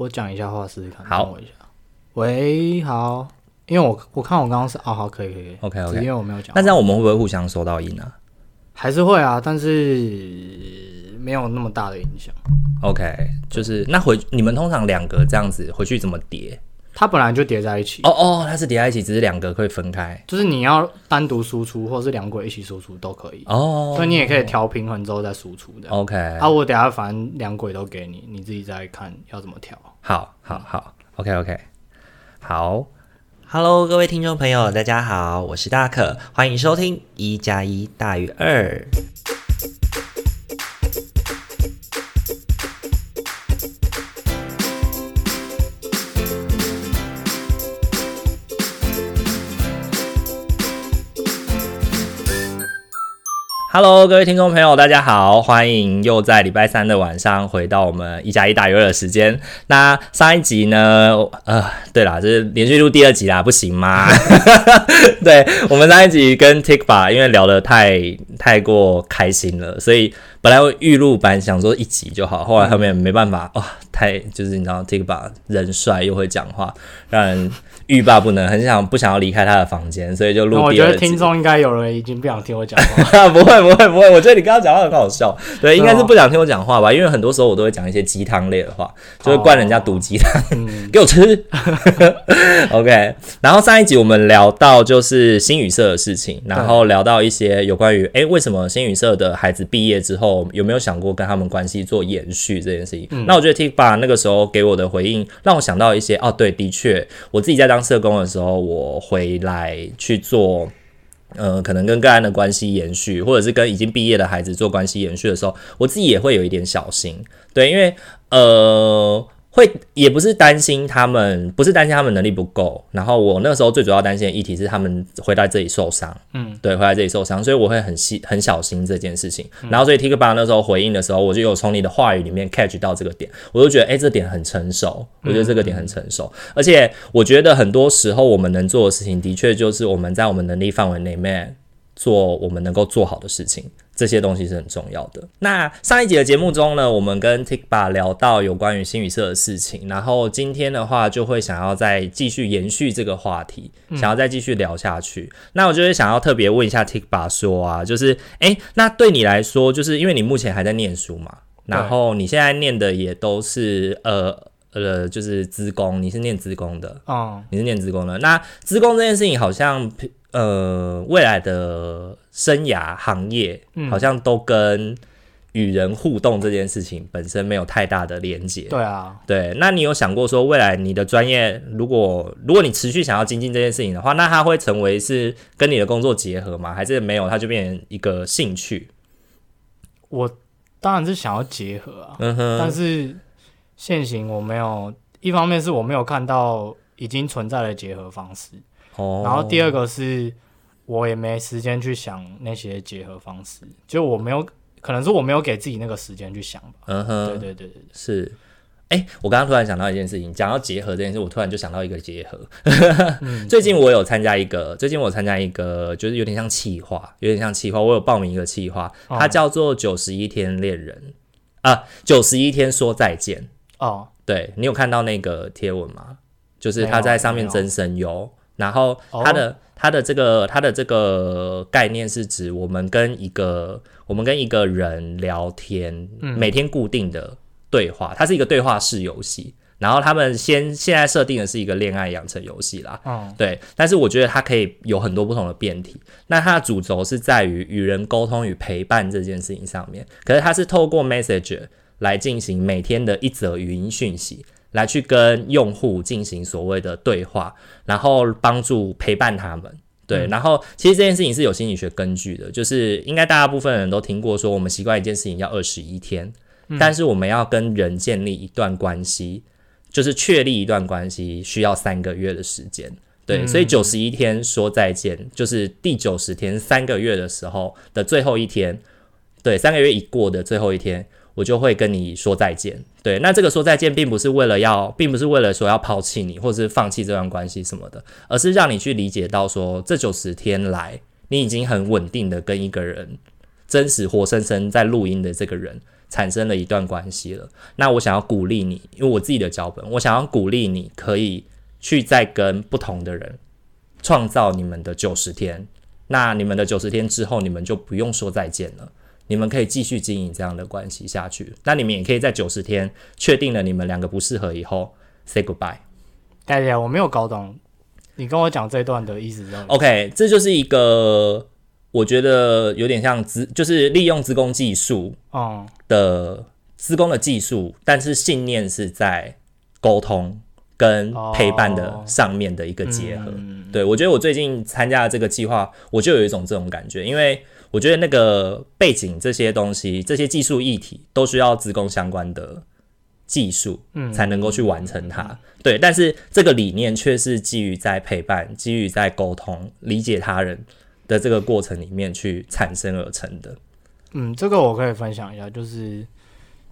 我讲一下话试试看。好，等我一下。喂，好，因为我我看我刚刚是啊，好，可以可以，OK OK，因为我没有讲。那这样我们会不会互相收到音啊？还是会啊，但是没有那么大的影响。OK，就是那回你们通常两个这样子回去怎么叠？它本来就叠在一起。哦哦，它是叠在一起，只是两个可以分开。就是你要单独输出，或是两轨一起输出都可以。哦，所以你也可以调平衡之后再输出的。OK，啊，我等下反正两轨都给你，你自己再看要怎么调。好，好，好，OK OK，好，Hello，各位听众朋友，大家好，我是大可，欢迎收听一加一大于二。Hello，各位听众朋友，大家好，欢迎又在礼拜三的晚上回到我们一加一大于二的时间。那上一集呢，呃，对啦，就是连续录第二集啦，不行吗？对，我们上一集跟 Tikba 因为聊得太太过开心了，所以本来我预录版想说一集就好，后来后面没办法，哇、哦，太就是你知道 Tikba 人帅又会讲话，让人。欲罢不能，很想不想要离开他的房间，所以就录第二集。我觉得听众应该有人已经不想听我讲话。不会不会不会，我觉得你刚刚讲话很好笑。对，应该是不想听我讲话吧？因为很多时候我都会讲一些鸡汤类的话，就会灌人家毒鸡汤，哦、给我吃。OK。然后上一集我们聊到就是新语社的事情，然后聊到一些有关于哎、欸、为什么新语社的孩子毕业之后有没有想过跟他们关系做延续这件事情。嗯、那我觉得 Tikba 那个时候给我的回应让我想到一些哦，对，的确我自己在当。社工的时候，我回来去做，呃，可能跟个案的关系延续，或者是跟已经毕业的孩子做关系延续的时候，我自己也会有一点小心，对，因为呃。会也不是担心他们，不是担心他们能力不够。然后我那时候最主要担心的议题是他们会在这里受伤，嗯，对，会在这里受伤，所以我会很细很小心这件事情。然后所以 Tikba 那时候回应的时候，我就有从你的话语里面 catch 到这个点，我就觉得哎，这点很成熟，我觉得这个点很成熟。而且我觉得很多时候我们能做的事情，的确就是我们在我们能力范围内面做我们能够做好的事情。这些东西是很重要的。那上一集的节目中呢，我们跟 Tikba 聊到有关于新语社的事情，然后今天的话就会想要再继续延续这个话题，想要再继续聊下去。嗯、那我就会想要特别问一下 Tikba 说啊，就是诶，那对你来说，就是因为你目前还在念书嘛，然后你现在念的也都是呃呃，就是资工，你是念资工的哦，你是念资工的。那资工这件事情好像。呃，未来的生涯行业好像都跟与人互动这件事情本身没有太大的连接。对啊，对。那你有想过说，未来你的专业，如果如果你持续想要精进这件事情的话，那它会成为是跟你的工作结合吗？还是没有，它就变成一个兴趣？我当然是想要结合啊，嗯。但是现行我没有，一方面是我没有看到已经存在的结合方式。哦然后第二个是，我也没时间去想那些结合方式，就我没有，可能是我没有给自己那个时间去想吧。嗯哼，对对对对，是。哎，我刚刚突然想到一件事情，讲到结合这件事，我突然就想到一个结合。嗯、最近我有参加一个，最近我参加一个，就是有点像企划，有点像企划。我有报名一个企划，它叫做九十一天恋人啊，九十一天说再见。哦，对，你有看到那个贴文吗？就是他在上面增声优。然后他的它的这个它的这个概念是指我们跟一个我们跟一个人聊天，每天固定的对话，它是一个对话式游戏。然后他们先现在设定的是一个恋爱养成游戏啦，嗯，对。但是我觉得它可以有很多不同的变体。那它的主轴是在于与人沟通与陪伴这件事情上面。可是它是透过 Messenger 来进行每天的一则语音讯息。来去跟用户进行所谓的对话，然后帮助陪伴他们。对，然后其实这件事情是有心理学根据的，就是应该大大部分人都听过说，我们习惯一件事情要二十一天，但是我们要跟人建立一段关系，就是确立一段关系需要三个月的时间。对，所以九十一天说再见，就是第九十天三个月的时候的最后一天，对，三个月一过的最后一天。我就会跟你说再见，对，那这个说再见，并不是为了要，并不是为了说要抛弃你，或者是放弃这段关系什么的，而是让你去理解到说，这九十天来，你已经很稳定的跟一个人，真实活生生在录音的这个人产生了一段关系了。那我想要鼓励你，因为我自己的脚本，我想要鼓励你可以去再跟不同的人创造你们的九十天。那你们的九十天之后，你们就不用说再见了，你们可以继续经营这样的关系下去。那你们也可以在九十天确定了你们两个不适合以后，say goodbye。大家，我没有搞懂你跟我讲这段的意思是。OK，这就是一个我觉得有点像资，就是利用资工技术哦的资工的技术，但是信念是在沟通跟陪伴的上面的一个结合。对，我觉得我最近参加的这个计划，我就有一种这种感觉，因为我觉得那个背景这些东西，这些技术议题都需要资工相关的。技术，嗯，才能够去完成它，嗯、对。但是这个理念却是基于在陪伴、基于在沟通、理解他人的这个过程里面去产生而成的。嗯，这个我可以分享一下，就是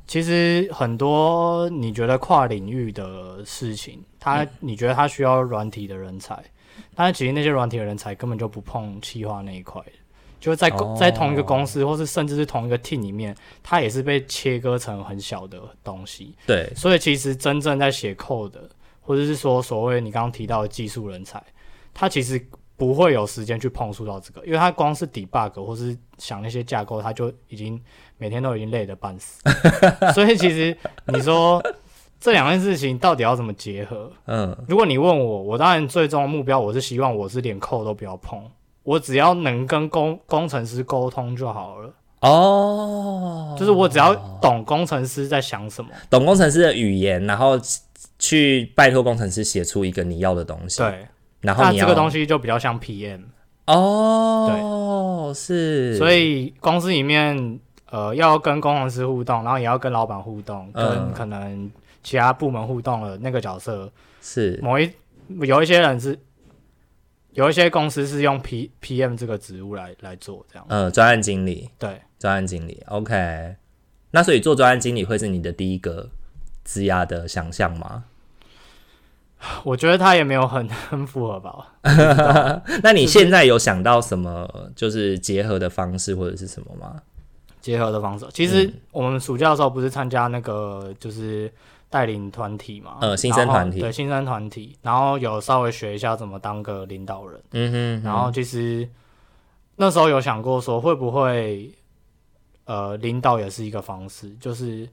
其实很多你觉得跨领域的事情，他你觉得他需要软体的人才，嗯、但是其实那些软体的人才根本就不碰企划那一块。就是在在同一个公司，或是甚至是同一个 team 里面，它也是被切割成很小的东西。对，所以其实真正在写 code 的，或者是说所谓你刚刚提到的技术人才，他其实不会有时间去碰触到这个，因为他光是 debug 或是想那些架构，他就已经每天都已经累得半死。所以其实你说这两件事情到底要怎么结合？嗯，如果你问我，我当然最终的目标，我是希望我是连 code 都不要碰。我只要能跟工工程师沟通就好了。哦，就是我只要懂工程师在想什么，懂工程师的语言，然后去拜托工程师写出一个你要的东西。对，然后你这个东西就比较像 PM 哦，对，是，所以公司里面呃要跟工程师互动，然后也要跟老板互动，跟可能其他部门互动的那个角色是。某一有一些人是。有一些公司是用 P P M 这个职务来来做这样，嗯，专案经理，对，专案经理，OK。那所以做专案经理会是你的第一个职涯的想象吗？我觉得他也没有很 很符合吧。那你现在有想到什么就是结合的方式或者是什么吗？结合的方式，其实我们暑假的时候不是参加那个就是。带领团体嘛，呃，新生团体，对，新生团体，然后有稍微学一下怎么当个领导人，嗯哼，嗯哼，然后其实那时候有想过说会不会，呃，领导也是一个方式，就是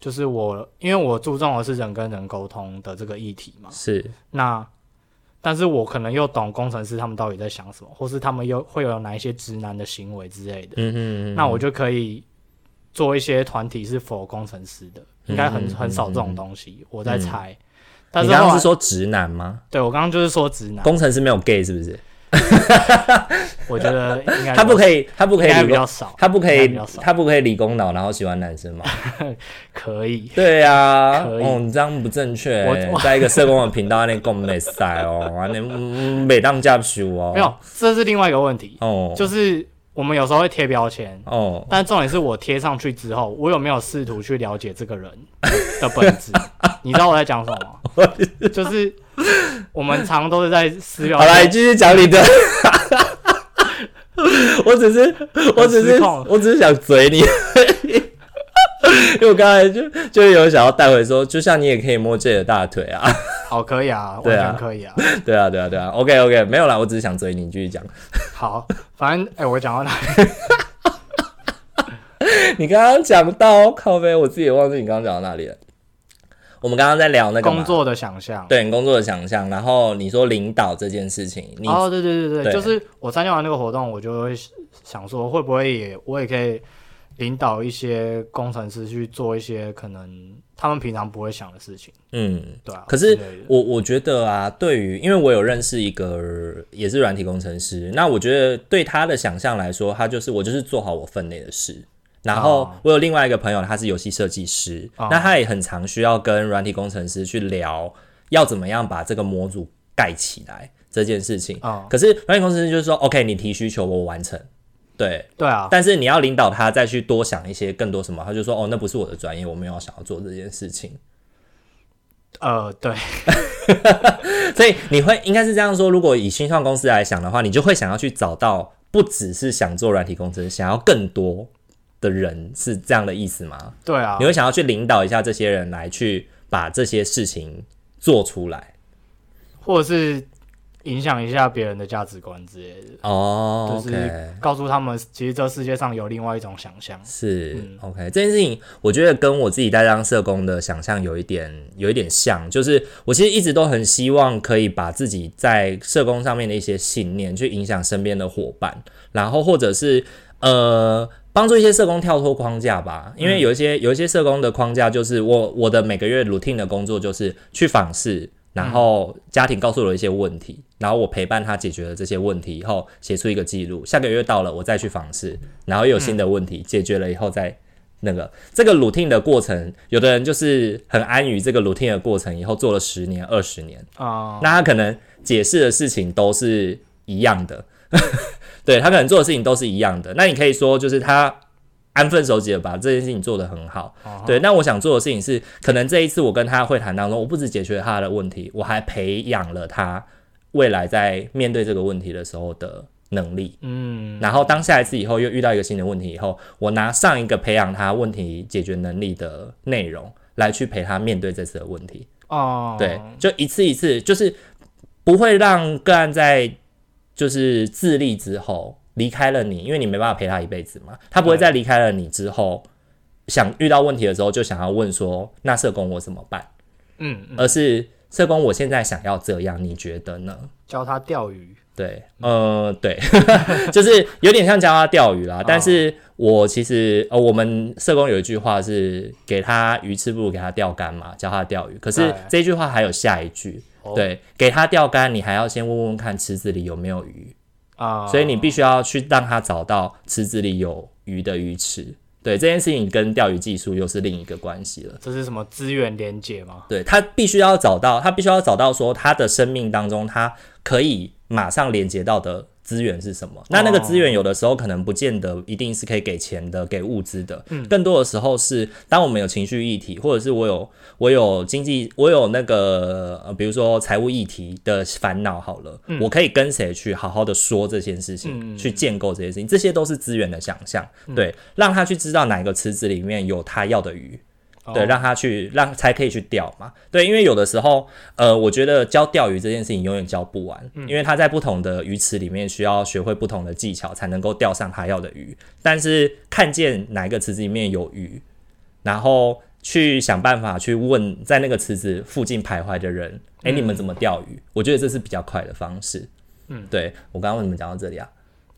就是我因为我注重的是人跟人沟通的这个议题嘛，是，那但是我可能又懂工程师他们到底在想什么，或是他们又会有哪一些直男的行为之类的，嗯哼，那我就可以做一些团体是 for 工程师的。应该很很少这种东西，嗯、我在猜。嗯、但是你刚刚是说直男吗？对，我刚刚就是说直男。工程师没有 gay 是不是？我觉得应该 他不可以，他不可以比较少，他不可以，他不可以理工脑，然后喜欢男生吗？可以。对呀、啊，哦，你这样不正确。我在一个社工的频道那讲没赛哦，完了每当家属哦。没有，这是另外一个问题哦，就是。我们有时候会贴标签哦，但重点是我贴上去之后，我有没有试图去了解这个人的本质？你知道我在讲什么吗？就是我们常都是在撕标签。好来，继续讲你的。我只是，我只是，我只是想嘴你。因为我刚才就就有想要带回说，就像你也可以摸自己的大腿啊。好，可以啊，完全可以啊。对啊，对啊，对啊。OK，OK，、没有啦，我只是想追你，继续讲。好，反正哎、欸，我讲到哪里？你刚刚讲到靠背，我自己也忘记你刚刚讲到哪里了。我们刚刚在聊那个工作的想象，对，工作的想象。然后你说领导这件事情，你哦，对对对对，对就是我参加完那个活动，我就会想说，会不会也我也可以。领导一些工程师去做一些可能他们平常不会想的事情。嗯，对啊。可是我我觉得啊，对于因为我有认识一个也是软体工程师，那我觉得对他的想象来说，他就是我就是做好我分内的事。然后我有另外一个朋友，他是游戏设计师，哦、那他也很常需要跟软体工程师去聊要怎么样把这个模组盖起来这件事情。哦、可是软体工程师就是说，OK，你提需求，我完成。对对啊，但是你要领导他再去多想一些更多什么，他就说哦，那不是我的专业，我没有想要做这件事情。呃，对，所以你会应该是这样说，如果以新创公司来想的话，你就会想要去找到不只是想做软体工程，想要更多的人是这样的意思吗？对啊，你会想要去领导一下这些人来去把这些事情做出来，或者是。影响一下别人的价值观之类的哦，oh. 就是告诉他们，其实这世界上有另外一种想象。是、嗯、OK，这件事情我觉得跟我自己在当社工的想象有一点有一点像，就是我其实一直都很希望可以把自己在社工上面的一些信念去影响身边的伙伴，然后或者是呃帮助一些社工跳脱框架吧，因为有一些、嗯、有一些社工的框架就是我我的每个月 routine 的工作就是去访视。然后家庭告诉我一些问题，然后我陪伴他解决了这些问题以后，写出一个记录。下个月到了，我再去访视，然后又有新的问题解决了以后再那个这个 routine 的过程，有的人就是很安于这个 routine 的过程，以后做了十年、二十年啊，那他可能解释的事情都是一样的，对，他可能做的事情都是一样的。那你可以说就是他。安分守己的把这件事情做得很好，uh. 对。那我想做的事情是，可能这一次我跟他会谈当中，我不止解决了他的问题，我还培养了他未来在面对这个问题的时候的能力。嗯。然后当下一次以后又遇到一个新的问题以后，我拿上一个培养他问题解决能力的内容来去陪他面对这次的问题。哦。Uh. 对，就一次一次，就是不会让个案在就是自立之后。离开了你，因为你没办法陪他一辈子嘛。他不会在离开了你之后，想遇到问题的时候就想要问说：“那社工我怎么办？”嗯，嗯，而是社工我现在想要这样，你觉得呢？教他钓鱼。对，呃，对，就是有点像教他钓鱼啦。但是我其实呃，我们社工有一句话是：“给他鱼吃，不如给他钓竿嘛。”教他钓鱼。可是这句话还有下一句，对，给他钓竿，你还要先问问看池子里有没有鱼。啊，所以你必须要去让他找到池子里有鱼的鱼池。对，这件事情跟钓鱼技术又是另一个关系了。这是什么资源连接吗？对，他必须要找到，他必须要找到说他的生命当中他可以马上连接到的。资源是什么？那那个资源有的时候可能不见得一定是可以给钱的、给物资的，嗯，更多的时候是当我们有情绪议题，或者是我有我有经济，我有那个呃，比如说财务议题的烦恼，好了，嗯，我可以跟谁去好好的说这件事情，嗯，去建构这些事情，这些都是资源的想象，对，让他去知道哪个池子里面有他要的鱼。对，让他去，让才可以去钓嘛。对，因为有的时候，呃，我觉得教钓鱼这件事情永远教不完，嗯、因为他在不同的鱼池里面需要学会不同的技巧，才能够钓上他要的鱼。但是看见哪一个池子里面有鱼，然后去想办法去问在那个池子附近徘徊的人，哎、嗯，你们怎么钓鱼？我觉得这是比较快的方式。嗯，对，我刚刚为什么讲到这里啊？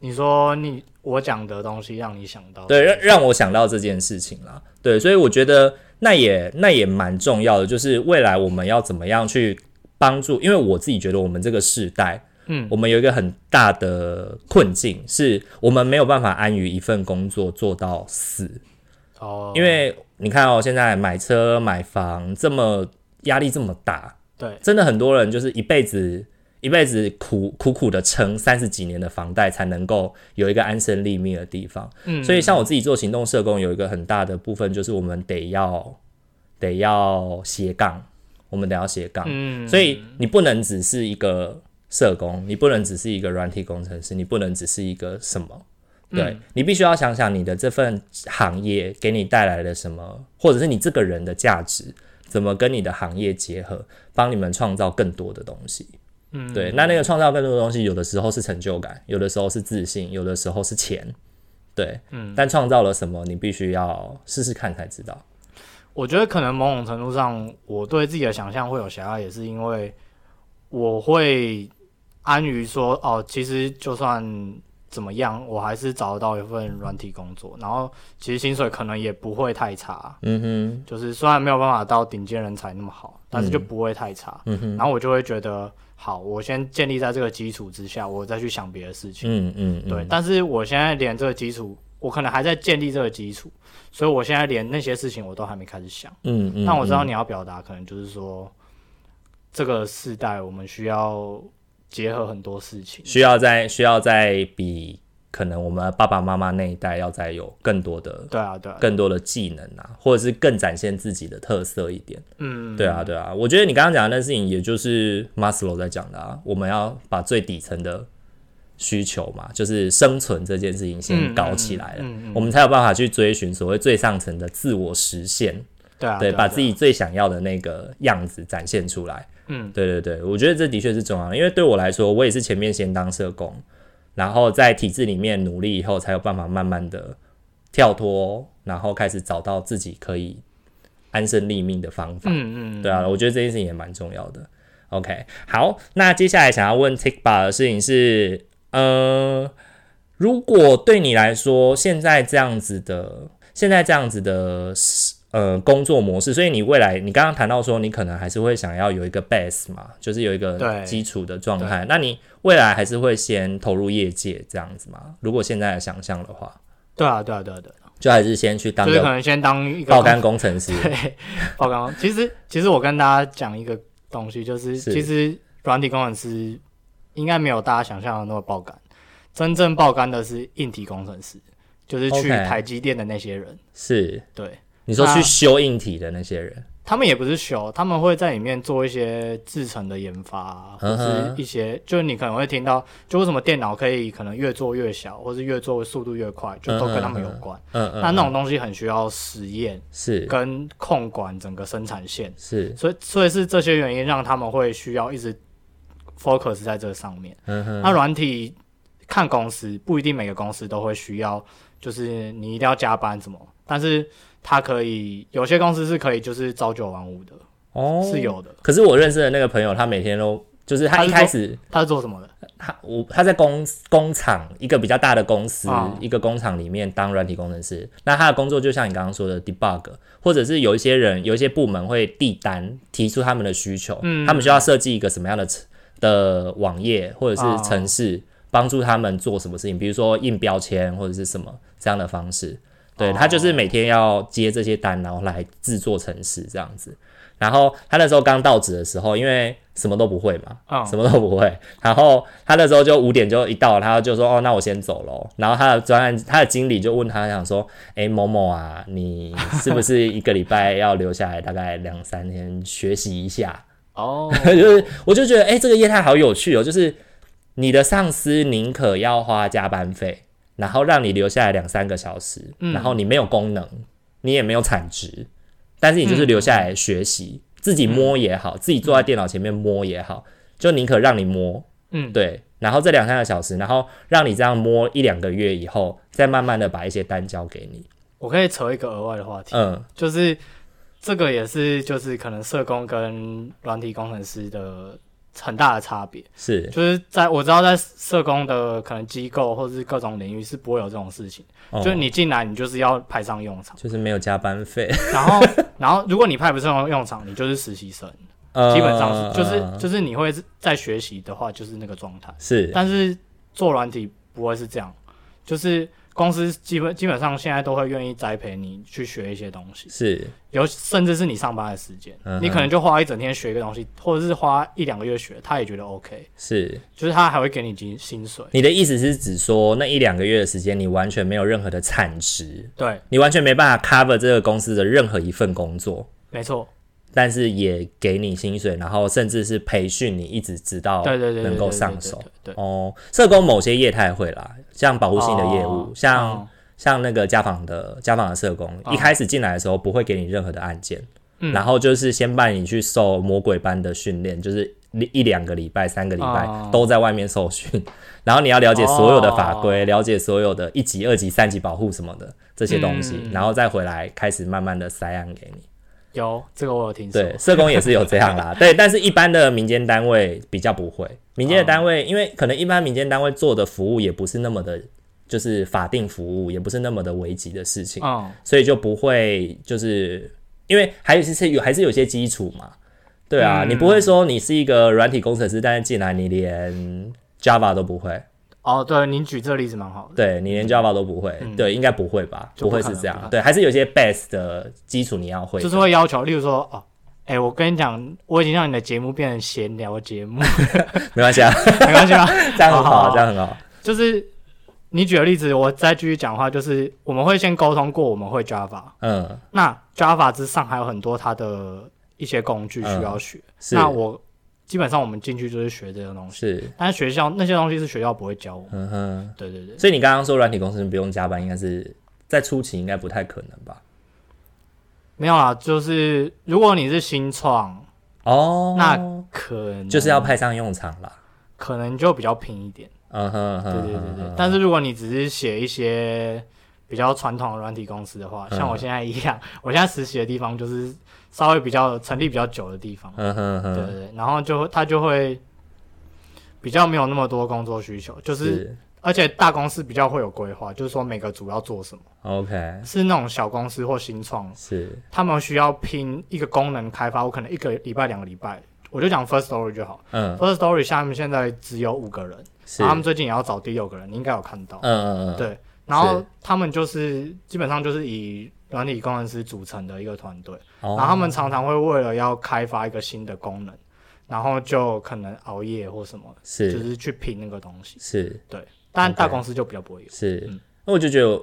你说你我讲的东西让你想到，对，让让我想到这件事情啦。对，所以我觉得。那也那也蛮重要的，就是未来我们要怎么样去帮助？因为我自己觉得我们这个世代，嗯，我们有一个很大的困境，是我们没有办法安于一份工作做到死。哦，因为你看哦，现在买车买房这么压力这么大，对，真的很多人就是一辈子。一辈子苦苦苦的撑三十几年的房贷，才能够有一个安身立命的地方。嗯，所以像我自己做行动社工，有一个很大的部分就是我们得要得要斜杠，我们得要斜杠。嗯，所以你不能只是一个社工，你不能只是一个软体工程师，你不能只是一个什么？对，嗯，你必须要想想你的这份行业给你带来了什么，或者是你这个人的价值怎么跟你的行业结合，帮你们创造更多的东西。嗯，对，那那个创造更多的东西，有的时候是成就感，有的时候是自信，有的时候是钱，对，嗯，但创造了什么，你必须要试试看才知道。我觉得可能某种程度上，我对自己的想象会有狭隘，也是因为我会安于说，哦，其实就算怎么样，我还是找得到一份软体工作，然后其实薪水可能也不会太差，嗯哼，就是虽然没有办法到顶尖人才那么好，但是就不会太差，嗯哼，然后我就会觉得。好，我先建立在这个基础之下，我再去想别的事情。嗯嗯，嗯对。但是我现在连这个基础，我可能还在建立这个基础，所以我现在连那些事情我都还没开始想。嗯嗯。嗯，但我知道你要表达，可能就是说，这个世代我们需要结合很多事情，需要在需要在比。可能我们爸爸妈妈那一代要再有更多的，对啊，对，更多的技能啊，或者是更展现自己的特色一点。嗯，对啊，对啊。我觉得你刚刚讲的那事情，也就是 Maslow 在讲的啊，我们要把最底层的需求嘛，就是生存这件事情先搞起来了，嗯嗯嗯嗯、我们才有办法去追寻所谓最上层的自我实现。对啊，对，把自己最想要的那个样子展现出来。嗯，对对对，我觉得这的确是重要的，因为对我来说，我也是前面先当社工，然后在体制里面努力以后，才有办法慢慢的跳脱，然后开始找到自己可以安身立命的方法。嗯嗯，对啊，我觉得这件事情也蛮重要的。OK，好，那接下来想要问 Tikba 的事情是，呃，如果对你来说，现在这样子的，现在这样子的。呃，工作模式，所以你未来，你刚刚谈到说，你可能还是会想要有一个 base 嘛，就是有一个基础的状态。那你未来还是会先投入业界这样子吗？如果现在的想象的话，对啊，对啊，对啊，对啊，就还是先去当，就是可能先当一个爆肝工程师。对，爆肝。其实，其实我跟大家讲一个东西，就是，是其实软体工程师应该没有大家想象的那么爆肝，真正爆肝的是硬体工程师，就是去台积电的那些人。是，对。你说去修硬体的那些人，他们也不是修，他们会在里面做一些制程的研发，或是一些，就是你可能会听到，就为什么电脑可以可能越做越小，或是越做速度越快，就都跟他们有关。嗯嗯。那那种东西很需要实验，是跟控管整个生产线，是。所以所以是这些原因让他们会需要一直 focus 在这上面。嗯哼。那软体看公司，不一定每个公司都会需要，就是你一定要加班什么，但是。他可以有些公司是可以就是朝九晚五的哦，是有的。可是我认识的那个朋友，他每天都就是他一开始他是做什么的？他我他在工工厂一个比较大的公司，哦、一个工厂里面当软体工程师。那他的工作就像你刚刚说的 debug，或者是有一些人有一些部门会递单提出他们的需求，嗯，他们需要设计一个什么样的的网页或者是城市，帮助他们做什么事情，比如说印标签或者是什么这样的方式。对，他就是每天要接这些单，然后来制作程式这样子。然后他那时候刚到职的时候，因为什么都不会嘛，哦、什么都不会。然后他那时候就五点就一到，他就说：“哦，那我先走喽。”然后他的专案，他的经理就问他，想说：“诶，某某啊，你是不是一个礼拜要留下来大概两三天学习一下？”哦，就是我就觉得，诶，这个业态好有趣哦，就是你的上司宁可要花加班费。然后让你留下来两三个小时，嗯、然后你没有功能，你也没有产值，但是你就是留下来学习，嗯、自己摸也好，嗯、自己坐在电脑前面摸也好，就宁可让你摸，嗯，对。然后这两三个小时，然后让你这样摸一两个月以后，再慢慢的把一些单交给你。我可以扯一个额外的话题，嗯，就是这个也是就是可能社工跟软体工程师的。很大的差别是，就是在我知道，在社工的可能机构或者是各种领域是不会有这种事情。哦、就是你进来，你就是要派上用场，就是没有加班费。然后，然后如果你派不上用场，你就是实习生，呃、基本上是就是就是你会在学习的话，就是那个状态。是，但是做软体不会是这样，就是。公司基本基本上现在都会愿意栽培你去学一些东西，是。有甚至是你上班的时间，嗯、你可能就花一整天学一个东西，或者是花一两个月学，他也觉得 OK，是，就是他还会给你薪薪水。你的意思是指说那一两个月的时间，你完全没有任何的产值，对，你完全没办法 cover 这个公司的任何一份工作，没错。但是也给你薪水，然后甚至是培训你，一直直到能够上手。对哦，社工某些业态会啦，像保护性的业务，哦、像、哦、像那个家访的家访的社工，哦、一开始进来的时候不会给你任何的案件，嗯、然后就是先带你去受魔鬼般的训练，就是一两个礼拜、三个礼拜都在外面受训，哦、然后你要了解所有的法规，哦、了解所有的一级、二级、三级保护什么的这些东西，嗯、然后再回来开始慢慢的塞案给你。有这个我有听说，对，社工也是有这样啦，对，但是一般的民间单位比较不会，民间的单位，因为可能一般民间单位做的服务也不是那么的，就是法定服务，也不是那么的危急的事情，哦，所以就不会，就是因为还有些有还是有些基础嘛，对啊，你不会说你是一个软体工程师，但是进来你连 Java 都不会。哦，对，您举这个例子蛮好的。对，你连 Java 都不会，嗯、对，应该不会吧？不，不会是这样，对，还是有些 base 的基础你要会。就是会要求，例如说，哦，哎、欸，我跟你讲，我已经让你的节目变成闲聊节目，没关系啊，没关系啊，这样很好，这样很好。就是你举的例子，我再继续讲话，就是我们会先沟通过，我们会 Java，嗯，那 Java 之上还有很多它的一些工具需要学，嗯、那我。基本上我们进去就是学这些东西，是，但是学校那些东西是学校不会教我。嗯哼，对对对。所以你刚刚说软体公司不用加班，应该是在初期应该不太可能吧？没有啊，就是如果你是新创哦，那可能就是要派上用场啦，可能就比较拼一点。嗯哼，对对对对。但是如果你只是写一些比较传统的软体公司的话，像我现在一样，我现在实习的地方就是。稍微比较成立比较久的地方，嗯哼哼，对对对，然后就他就会比较没有那么多工作需求，就是，是。而且大公司比较会有规划，就是说每个组要做什么，OK，是那种小公司或新创，是。他们需要拼一个功能开发，我可能一个礼拜两个礼拜，我就讲 First Story 就好，嗯，First Story 下面现在只有五个人，是。然后他们最近也要找第六个人，你应该有看到，嗯嗯嗯，对，然后他们就是基本上就是以。软体工程师组成的一个团队，然后他们常常会为了要开发一个新的功能，然后就可能熬夜或什么，是就是去拼那个东西，是对。但大公司就比较不会有，是。那我就觉得，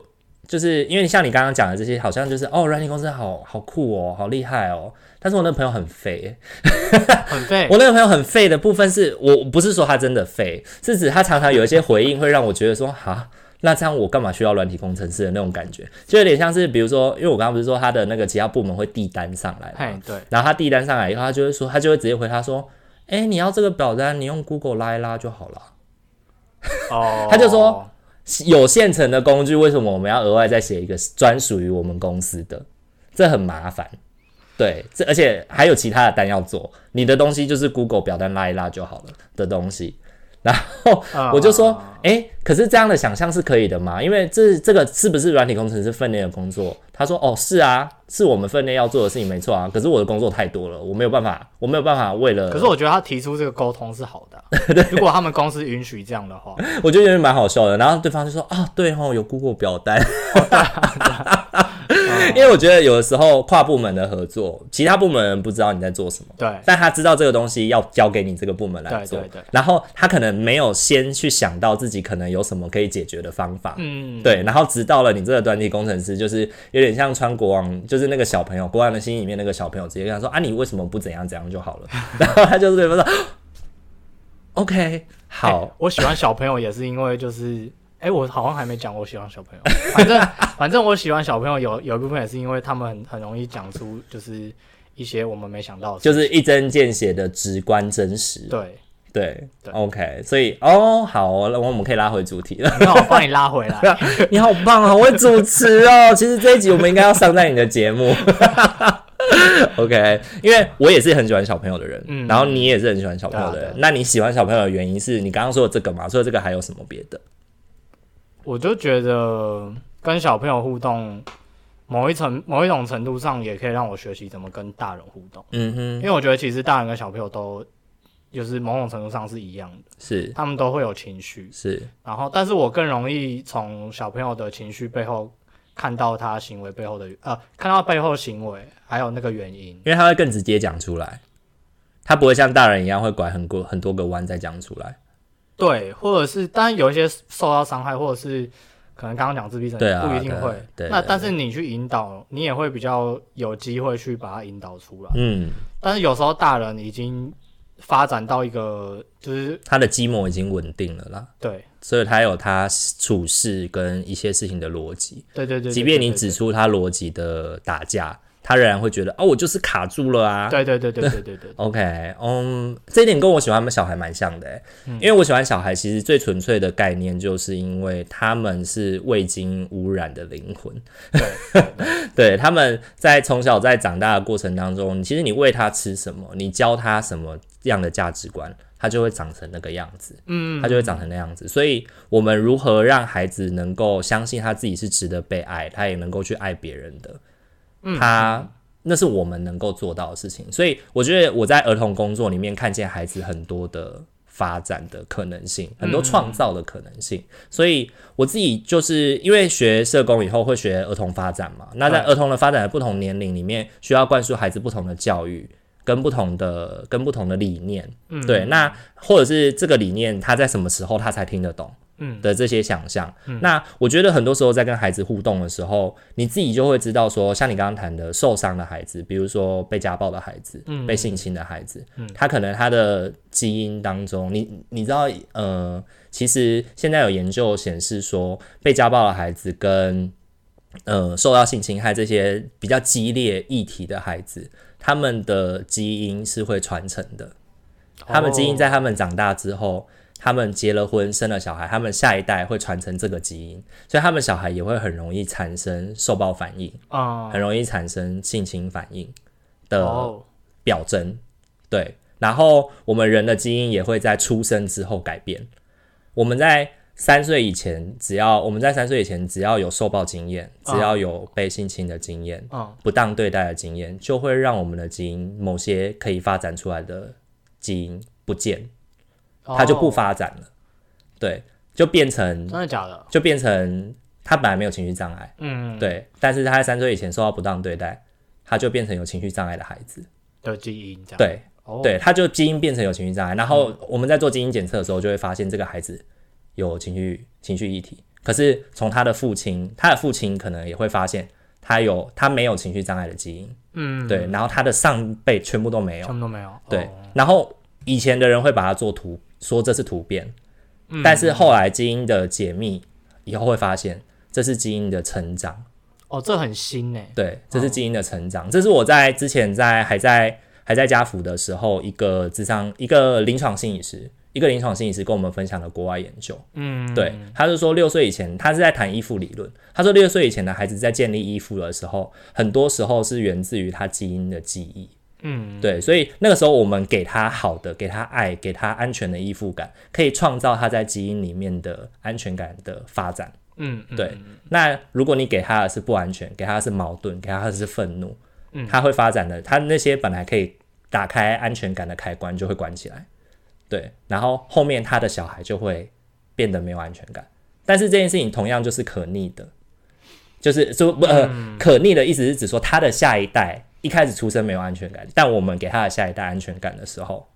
就是因为像你刚刚讲的这些，好像就是哦，软体公司好好酷哦，好厉害哦。但是我那个朋友很废，很废。我那个朋友很废的部分是我不是说他真的废，是指他常常有一些回应会让我觉得说哈。那这样我干嘛需要软体工程师的那种感觉，就有点像是，比如说，因为我刚刚不是说他的那个其他部门会递单上来嘛，对，然后他递单上来以后，他就会说，他就会直接回他说，哎、欸，你要这个表单，你用 Google 拉一拉就好了。哦，他就说有现成的工具，为什么我们要额外再写一个专属于我们公司的？这很麻烦。对，这而且还有其他的单要做，你的东西就是 Google 表单拉一拉就好了的东西。然后我就说，哎、uh, 欸，可是这样的想象是可以的吗？因为这这个是不是软体工程师分内的工作？他说，哦，是啊，是我们分内要做的事情，没错啊。可是我的工作太多了，我没有办法，我没有办法为了。可是我觉得他提出这个沟通是好的、啊，对如果他们公司允许这样的话，我觉得也蛮好笑的。然后对方就说，啊，对哦，有 Google 表单。因为我觉得有的时候跨部门的合作，其他部门人不知道你在做什么，对，但他知道这个东西要交给你这个部门来做，对对对，然后他可能没有先去想到自己可能有什么可以解决的方法，嗯，对，然后直到了你这个软体工程师，就是有点像穿国王，就是那个小朋友，国王的心里面那个小朋友，直接跟他说啊，你为什么不怎样怎样就好了？然后他就是对方说，OK，好，欸，我喜欢小朋友也是因为就是。哎、欸，我好像还没讲我喜欢小朋友。反正反正我喜欢小朋友有有一部分也是因为他们很很容易讲出就是一些我们没想到的，就是一针见血的直观真实。对对對，OK。所以哦，好，那我们可以拉回主题了。那我帮你拉回来。你好棒啊，我会主持哦。其实这一集我们应该要上在你的节目。OK，因为我也是很喜欢小朋友的人，嗯，然后你也是很喜欢小朋友的人。啊、那你喜欢小朋友的原因是你刚刚说的这个嘛？除了这个还有什么别的？我就觉得跟小朋友互动，某一层某一种程度上也可以让我学习怎么跟大人互动。嗯哼，因为我觉得其实大人跟小朋友都就是某种程度上是一样的，是他们都会有情绪，是。然后，但是我更容易从小朋友的情绪背后看到他行为背后的呃，看到背后行为还有那个原因，因为他会更直接讲出来，他不会像大人一样会拐很多很多个弯再讲出来。对，或者是当然有一些受到伤害，或者是可能刚刚讲自闭症，对啊，不一定会。对，那但是你去引导，你也会比较有机会去把它引导出来。嗯，但是有时候大人已经发展到一个，就是他的基模已经稳定了啦。对，所以他有他处事跟一些事情的逻辑。对对对，即便你指出他逻辑的打架。他仍然会觉得哦，我就是卡住了啊！对对对对对对对。OK，嗯，这一点跟我喜欢他们小孩蛮像的，嗯，因为我喜欢小孩，其实最纯粹的概念就是因为他们是未经污染的灵魂。对，他们在从小在长大的过程当中，其实你喂他吃什么，你教他什么样的价值观，他就会长成那个样子。嗯，他就会长成那样子。所以，我们如何让孩子能够相信他自己是值得被爱，他也能够去爱别人的？他那是我们能够做到的事情，所以我觉得我在儿童工作里面看见孩子很多的发展的可能性，很多创造的可能性。所以我自己就是因为学社工以后会学儿童发展嘛，那在儿童的发展的不同年龄里面，需要灌输孩子不同的教育跟不同的跟不同的理念。嗯对，那或者是这个理念他在什么时候他才听得懂？嗯的这些想象。嗯、那我觉得很多时候在跟孩子互动的时候，你自己就会知道说，像你刚刚谈的受伤的孩子，比如说被家暴的孩子，嗯、被性侵的孩子，嗯、他可能他的基因当中，你你知道，呃，其实现在有研究显示说，被家暴的孩子跟呃受到性侵害这些比较激烈议题的孩子，他们的基因是会传承的。他们基因在他们长大之后，他们结了婚、生了小孩，他们下一代会传承这个基因，所以他们小孩也会很容易产生受暴反应，啊，很容易产生性侵反应的表征。对，然后我们人的基因也会在出生之后改变。我们在三岁以前，只要我们在三岁以前只要有受暴经验，只要有被性侵的经验，不当对待的经验，就会让我们的基因某些可以发展出来的。基因不见，它就不发展了，oh. 对，就变成真的假的？就变成他本来没有情绪障碍，嗯，对，但是他在三岁以前受到不当对待，他就变成有情绪障碍的孩子的基因，对，oh. 对，他就基因变成有情绪障碍，然后我们在做基因检测的时候，就会发现这个孩子有情绪情绪议题，可是从他的父亲，他的父亲可能也会发现他有他没有情绪障碍的基因，嗯，对，然后他的上辈全部都没有，全部都没有，对。Oh. 然后以前的人会把它做突，说这是突变，嗯、但是后来基因的解密以后会发现这是基因的成长。哦，这很新呢。对，这是基因的成长。哦、这是我在之前在还在还在家辅的时候，一个智商一个临床心理师，一个临床心理师跟我们分享的国外研究。嗯，对，他是说六岁以前，他是在谈依附理论。他说六岁以前的孩子在建立依附的时候，很多时候是源自于他基因的记忆。嗯，对，所以那个时候我们给他好的，给他爱，给他安全的依附感，可以创造他在基因里面的安全感的发展。嗯，对。嗯、那如果你给他的是不安全，给他的是矛盾，给他的是愤怒，嗯，他会发展的，他那些本来可以打开安全感的开关就会关起来。对，然后后面他的小孩就会变得没有安全感。但是这件事情同样就是可逆的，就是说不呃，嗯、可逆的意思是指说他的下一代。一开始出生没有安全感，但我们给他的下一代安全感的时候，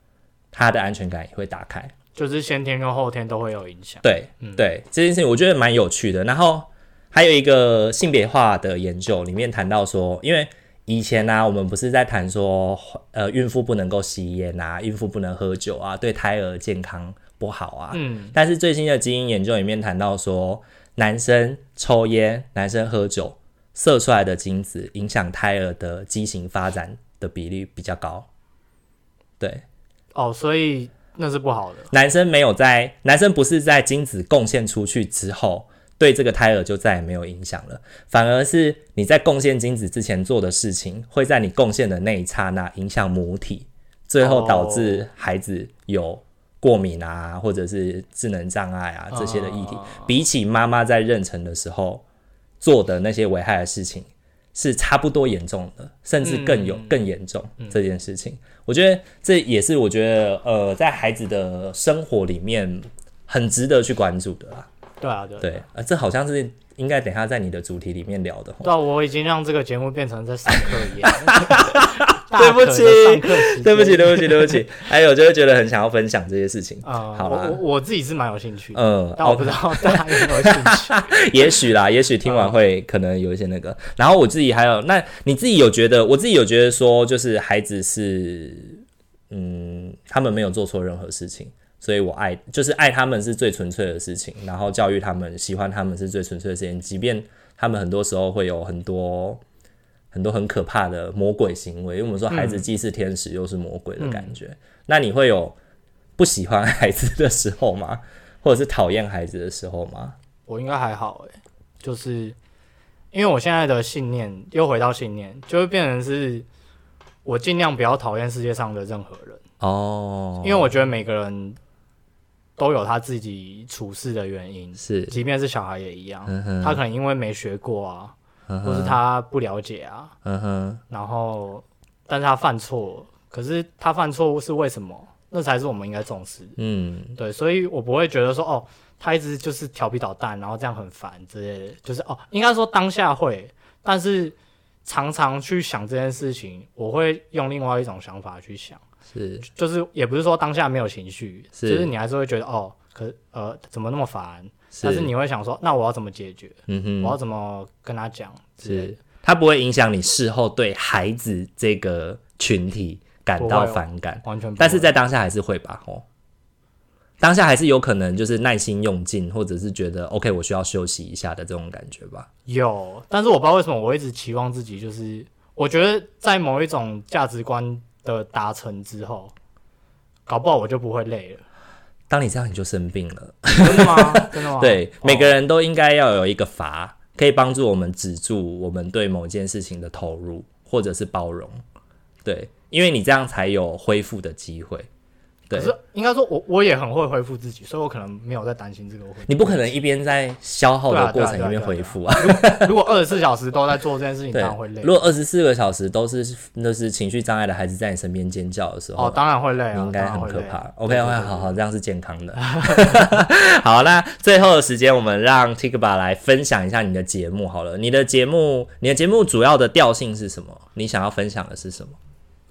他的安全感也会打开，就是先天跟后天都会有影响。对，嗯、对，这件事情我觉得蛮有趣的。然后还有一个性别化的研究，里面谈到说，因为以前呢、啊，我们不是在谈说，呃，孕妇不能够吸烟啊，孕妇不能喝酒啊，对胎儿健康不好啊。嗯。但是最新的基因研究里面谈到说，男生抽烟，男生喝酒。射出来的精子影响胎儿的畸形发展的比例比较高，对，哦，所以那是不好的。男生没有在，男生不是在精子贡献出去之后，对这个胎儿就再也没有影响了，反而是你在贡献精子之前做的事情，会在你贡献的那一刹那影响母体，最后导致孩子有过敏啊，或者是智能障碍啊这些的议题，哦、比起妈妈在妊娠的时候。做的那些危害的事情是差不多严重的，甚至更有、嗯、更严重。这件事情，嗯、我觉得这也是我觉得呃，在孩子的生活里面很值得去关注的啦。对啊，对，对啊，这好像是应该等下在你的主题里面聊的。对啊，我已经让这个节目变成在上课一样。对不起，对不起，对不起，对不起。还有就是觉得很想要分享这些事情。啊，好了，我我自己是蛮有兴趣，嗯，但我不知道大家有没有兴趣。也许啦，也许听完会可能有一些那个。然后我自己还有，那你自己有觉得？我自己有觉得说，就是孩子是，嗯，他们没有做错任何事情，所以我爱，就是爱他们是最纯粹的事情。然后教育他们，喜欢他们是最纯粹的事情，即便他们很多时候会有很多。很多很可怕的魔鬼行为，因为我们说孩子既是天使又是魔鬼的感觉。嗯、那你会有不喜欢孩子的时候吗？或者是讨厌孩子的时候吗？我应该还好诶，就是因为我现在的信念又回到信念，就会变成是我尽量不要讨厌世界上的任何人哦。因为我觉得每个人都有他自己处事的原因，是，即便是小孩也一样，嗯、他可能因为没学过啊。或是他不了解啊，嗯哼，然后，但是他犯错，可是他犯错误是为什么？那才是我们应该重视。嗯，对，所以我不会觉得说，哦，他一直就是调皮捣蛋，然后这样很烦之类的。就是哦，应该说当下会，但是常常去想这件事情，我会用另外一种想法去想，是，就是也不是说当下没有情绪，是，就是你还是会觉得哦。可呃怎么那么烦？但是你会想说，那我要怎么解决？嗯哼，我要怎么跟他讲？是，他不会影响你事后对孩子这个群体感到反感，完全不会。但是在当下还是会吧？哦，当下还是有可能就是耐心用尽，或者是觉得 OK，我需要休息一下的这种感觉吧。有，但是我不知道为什么我一直期望自己，就是我觉得在某一种价值观的达成之后，搞不好我就不会累了。当你这样，你就生病了。真的吗？真的吗？对，哦、每个人都应该要有一个阀，可以帮助我们止住我们对某件事情的投入，或者是包容。对，因为你这样才有恢复的机会。对，可是应该说我，我我也很会恢复自己，所以我可能没有在担心这个问题。你不可能一边在消耗的过程一边恢复啊！如果二十四小时都在做这件事情，当然会累。如果二十四个小时都是那是情绪障碍的孩子在你身边尖叫的时候，哦，当然会累啊，你应该很可怕。OK OK，好好，这样是健康的。好，那最后的时间，我们让 Tikba 来分享一下你的节目好了。你的节目，你的节目主要的调性是什么？你想要分享的是什么？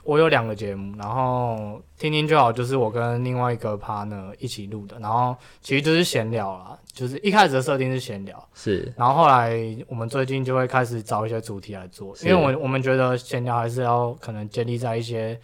我有两个节目，然后听听就好，就是我跟另外一个 partner 一起录的，然后其实就是闲聊啦，就是一开始的设定是闲聊，是，然后后来我们最近就会开始找一些主题来做，因为我我们觉得闲聊还是要可能建立在一些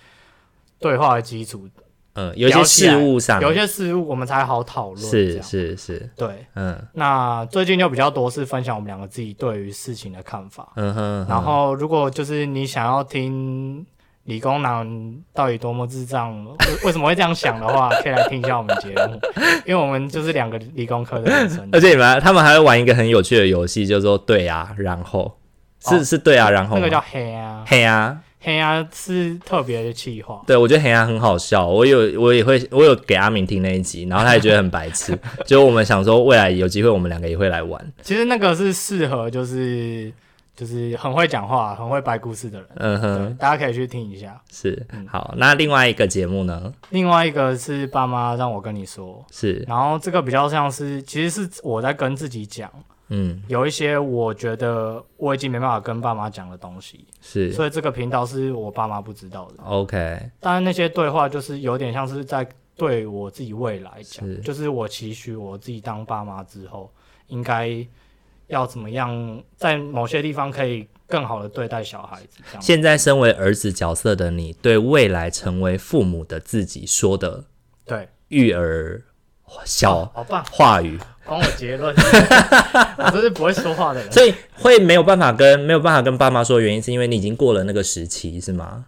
对话的基础，嗯，有些事物上，有些事物我们才好讨论，是是是，对，嗯，那最近就比较多是分享我们两个自己对于事情的看法，嗯哼，然后如果就是你想要听。理工男到底多么智障？为什么会这样想的话，可以来听一下我们节目，因为我们就是两个理工科的男生。而且你们他们还会玩一个很有趣的游戏，叫做“对啊，然后”，是、哦、是对啊，然后那个叫黑啊，黑啊，黑啊是特别的气话。对，我觉得黑啊很好笑，我有我也会我有给阿明听那一集，然后他也觉得很白痴。就我们想说，未来有机会我们两个也会来玩。其实那个是适合就是。就是很会讲话、很会掰故事的人，嗯哼，大家可以去听一下。是，好，那另外一个节目呢？另外一个是爸妈让我跟你说，是，然后这个比较像是，其实是我在跟自己讲，嗯，有一些我觉得我已经没办法跟爸妈讲的东西，是，所以这个频道是我爸妈不知道的。OK，当然那些对话就是有点像是在对我自己未来讲，是，就是我期许我自己当爸妈之后应该。要怎么样在某些地方可以更好的对待小孩子？现在身为儿子角色的你，对未来成为父母的自己说的，对育儿小好棒话语，帮我结论。我真是不会说话的人，所以会没有办法跟没有办法跟爸妈说的原因，是因为你已经过了那个时期，是吗？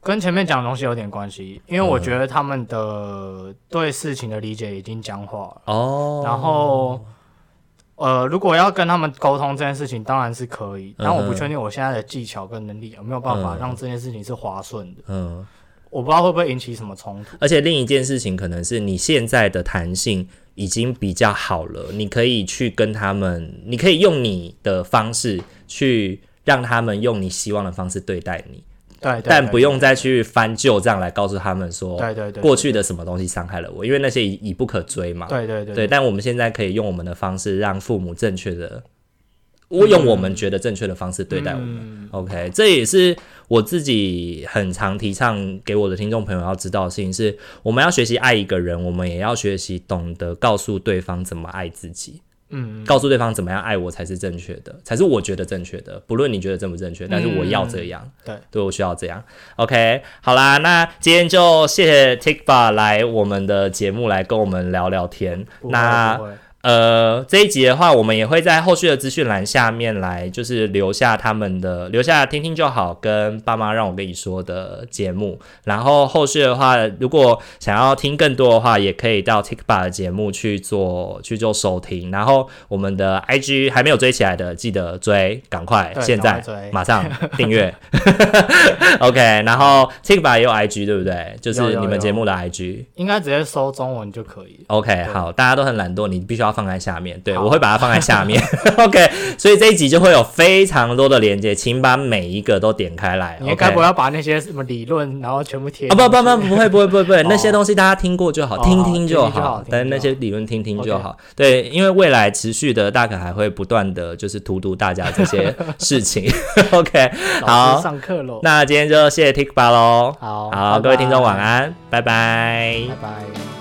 跟前面讲的东西有点关系，因为我觉得他们的对事情的理解已经僵化了哦，然后。呃，如果要跟他们沟通这件事情，当然是可以，但我不确定我现在的技巧跟能力有没有办法让这件事情是滑顺的。嗯，我不知道会不会引起什么冲突。而且另一件事情可能是你现在的弹性已经比较好了，你可以去跟他们，你可以用你的方式去让他们用你希望的方式对待你。对，但不用再去翻旧账来告诉他们说，对对对，过去的什么东西伤害了我，因为那些已已不可追嘛。对对对，对，但我们现在可以用我们的方式，让父母正确的，我用我们觉得正确的方式对待我们。嗯、OK，这也是我自己很常提倡给我的听众朋友要知道的事情是，我们要学习爱一个人，我们也要学习懂得告诉对方怎么爱自己。嗯，告诉对方怎么样爱我才是正确的，才是我觉得正确的。不论你觉得正不正确，但是我要这样。嗯、对，对我需要这样。OK，好啦，那今天就谢谢 Tikba 来我们的节目来跟我们聊聊天。那。呃，这一集的话，我们也会在后续的资讯栏下面来，就是留下他们的，留下听听就好，跟爸妈让我跟你说的节目。然后后续的话，如果想要听更多的话，也可以到 Tikba 的节目去做去做收听。然后我们的 IG 还没有追起来的，记得追，赶快，现在马上订阅。OK，然后 Tikba 也有 IG 对不对？就是你们节目的 IG，应该直接搜中文就可以。OK，好，大家都很懒惰，你必须要。放在下面，对，我会把它放在下面。OK，所以这一集就会有非常多的连接，请把每一个都点开来。你该不会要把那些什么理论，然后全部贴？啊不不不，不会不会不会不会，那些东西大家听过就好，听听就好。但是那些理论听听就好。对，因为未来持续的大可还会不断的就是荼毒大家这些事情。OK，好，上课喽。那今天就谢谢 Tikba 喽。好，好，各位听众晚安，拜拜，拜拜。